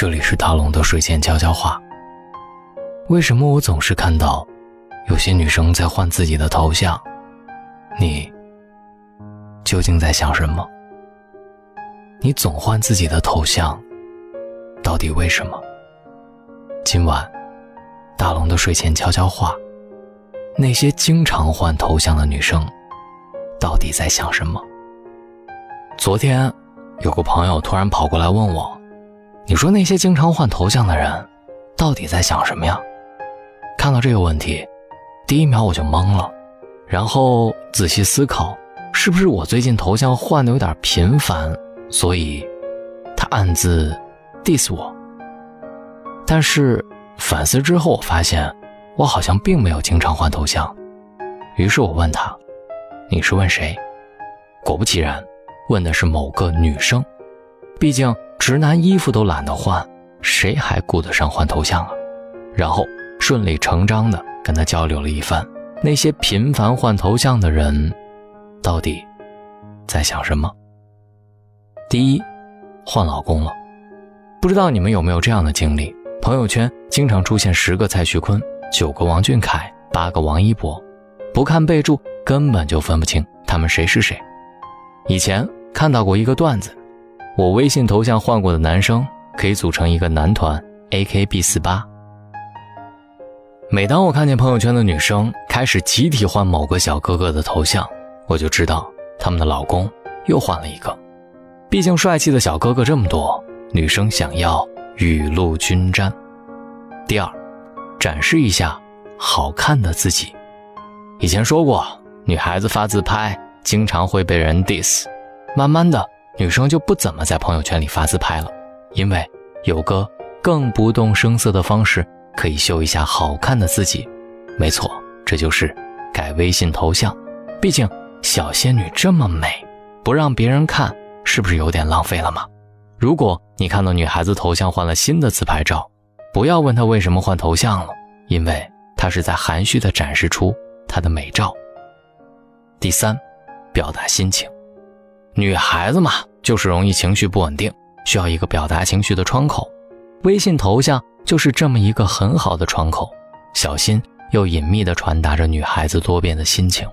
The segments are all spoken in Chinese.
这里是大龙的睡前悄悄话。为什么我总是看到有些女生在换自己的头像？你究竟在想什么？你总换自己的头像，到底为什么？今晚大龙的睡前悄悄话：那些经常换头像的女生，到底在想什么？昨天有个朋友突然跑过来问我。你说那些经常换头像的人，到底在想什么呀？看到这个问题，第一秒我就懵了，然后仔细思考，是不是我最近头像换的有点频繁，所以他暗自 diss 我。但是反思之后，我发现我好像并没有经常换头像。于是我问他：“你是问谁？”果不其然，问的是某个女生。毕竟。直男衣服都懒得换，谁还顾得上换头像啊？然后顺理成章的跟他交流了一番，那些频繁换头像的人，到底在想什么？第一，换老公了，不知道你们有没有这样的经历？朋友圈经常出现十个蔡徐坤，九个王俊凯，八个王一博，不看备注根本就分不清他们谁是谁。以前看到过一个段子。我微信头像换过的男生可以组成一个男团 A K B 四八。每当我看见朋友圈的女生开始集体换某个小哥哥的头像，我就知道他们的老公又换了一个。毕竟帅气的小哥哥这么多，女生想要雨露均沾。第二，展示一下好看的自己。以前说过，女孩子发自拍经常会被人 diss，慢慢的。女生就不怎么在朋友圈里发自拍了，因为有个更不动声色的方式可以秀一下好看的自己。没错，这就是改微信头像。毕竟小仙女这么美，不让别人看，是不是有点浪费了吗？如果你看到女孩子头像换了新的自拍照，不要问她为什么换头像了，因为她是在含蓄地展示出她的美照。第三，表达心情。女孩子嘛，就是容易情绪不稳定，需要一个表达情绪的窗口。微信头像就是这么一个很好的窗口，小心又隐秘地传达着女孩子多变的心情。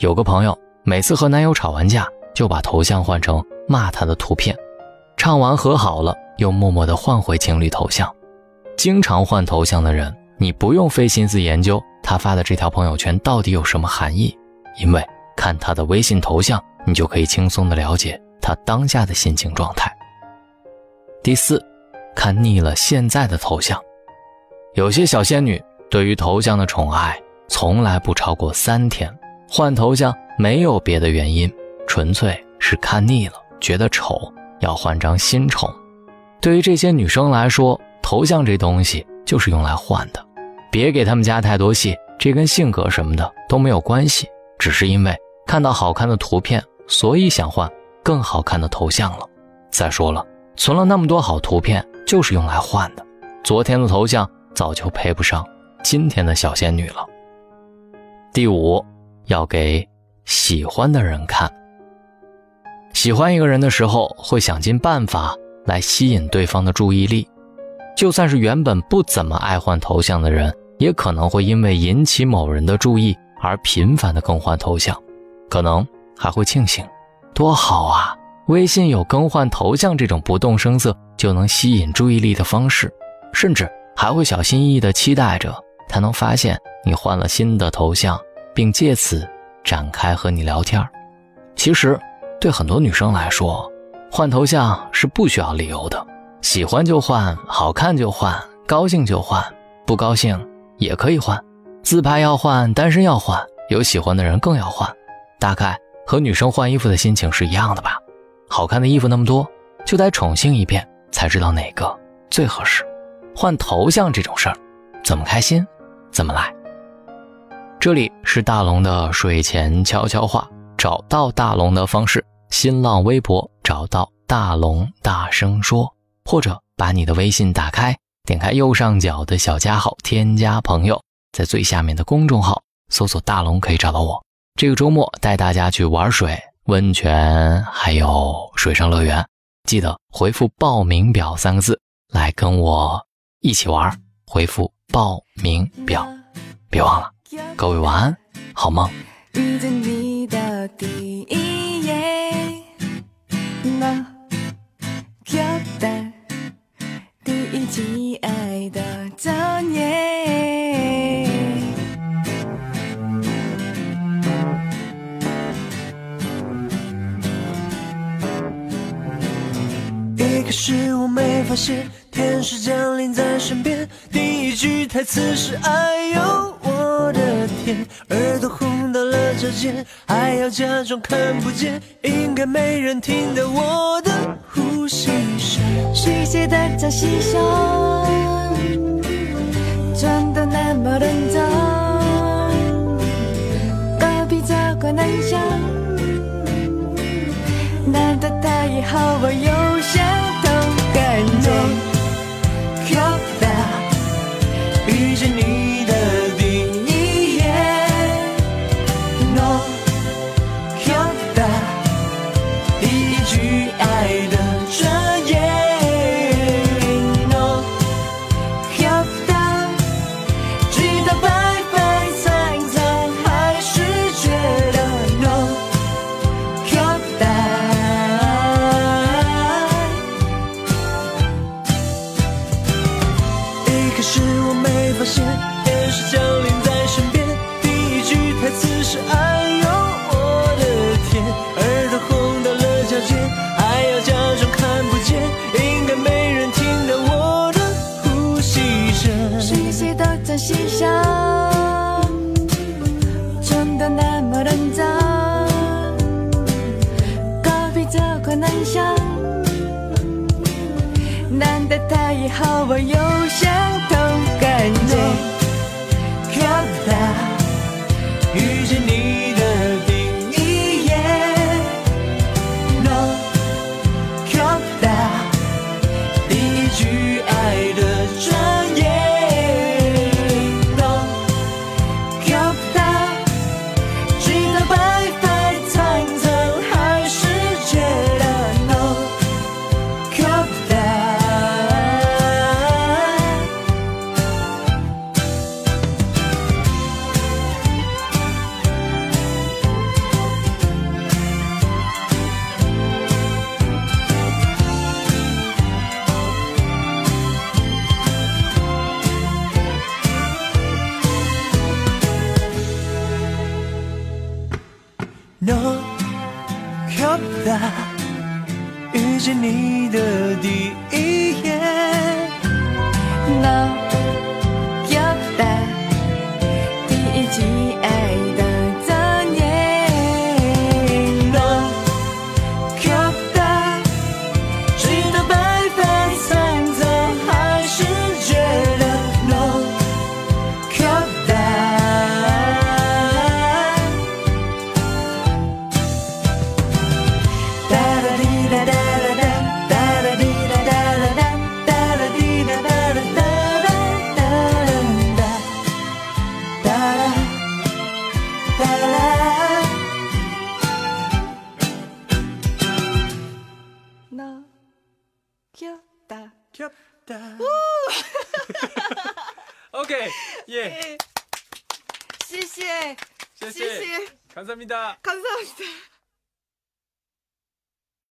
有个朋友，每次和男友吵完架，就把头像换成骂他的图片，唱完和好了，又默默地换回情侣头像。经常换头像的人，你不用费心思研究他发的这条朋友圈到底有什么含义，因为看他的微信头像。你就可以轻松的了解他当下的心情状态。第四，看腻了现在的头像，有些小仙女对于头像的宠爱从来不超过三天，换头像没有别的原因，纯粹是看腻了，觉得丑，要换张新宠。对于这些女生来说，头像这东西就是用来换的，别给他们加太多戏，这跟性格什么的都没有关系，只是因为看到好看的图片。所以想换更好看的头像了。再说了，存了那么多好图片，就是用来换的。昨天的头像早就配不上今天的小仙女了。第五，要给喜欢的人看。喜欢一个人的时候，会想尽办法来吸引对方的注意力。就算是原本不怎么爱换头像的人，也可能会因为引起某人的注意而频繁的更换头像，可能。还会庆幸，多好啊！微信有更换头像这种不动声色就能吸引注意力的方式，甚至还会小心翼翼地期待着他能发现你换了新的头像，并借此展开和你聊天。其实，对很多女生来说，换头像是不需要理由的，喜欢就换，好看就换，高兴就换，不高兴也可以换。自拍要换，单身要换，有喜欢的人更要换。大概。和女生换衣服的心情是一样的吧？好看的衣服那么多，就得宠幸一遍才知道哪个最合适。换头像这种事儿，怎么开心怎么来。这里是大龙的睡前悄悄话，找到大龙的方式：新浪微博找到大龙大声说，或者把你的微信打开，点开右上角的小加号，添加朋友，在最下面的公众号搜索大龙可以找到我。这个周末带大家去玩水、温泉，还有水上乐园。记得回复“报名表”三个字，来跟我一起玩，回复报名表，别忘了。各位晚安，好梦。遇见你的第一夜，现，天使降临在身边，第一句台词是哎呦我的天，耳朵红到了脚尖，还要假装看不见，应该没人听到我的呼吸声。谁写的这戏声，真的那么认真？隔壁这个男生，难道他也和我有难得他也和我有相同感觉。come 遇见你 귀엽다. 귀엽다. 오케이. 예. 예. 씨씨. 씨씨. 감사합니다. 감사합니다.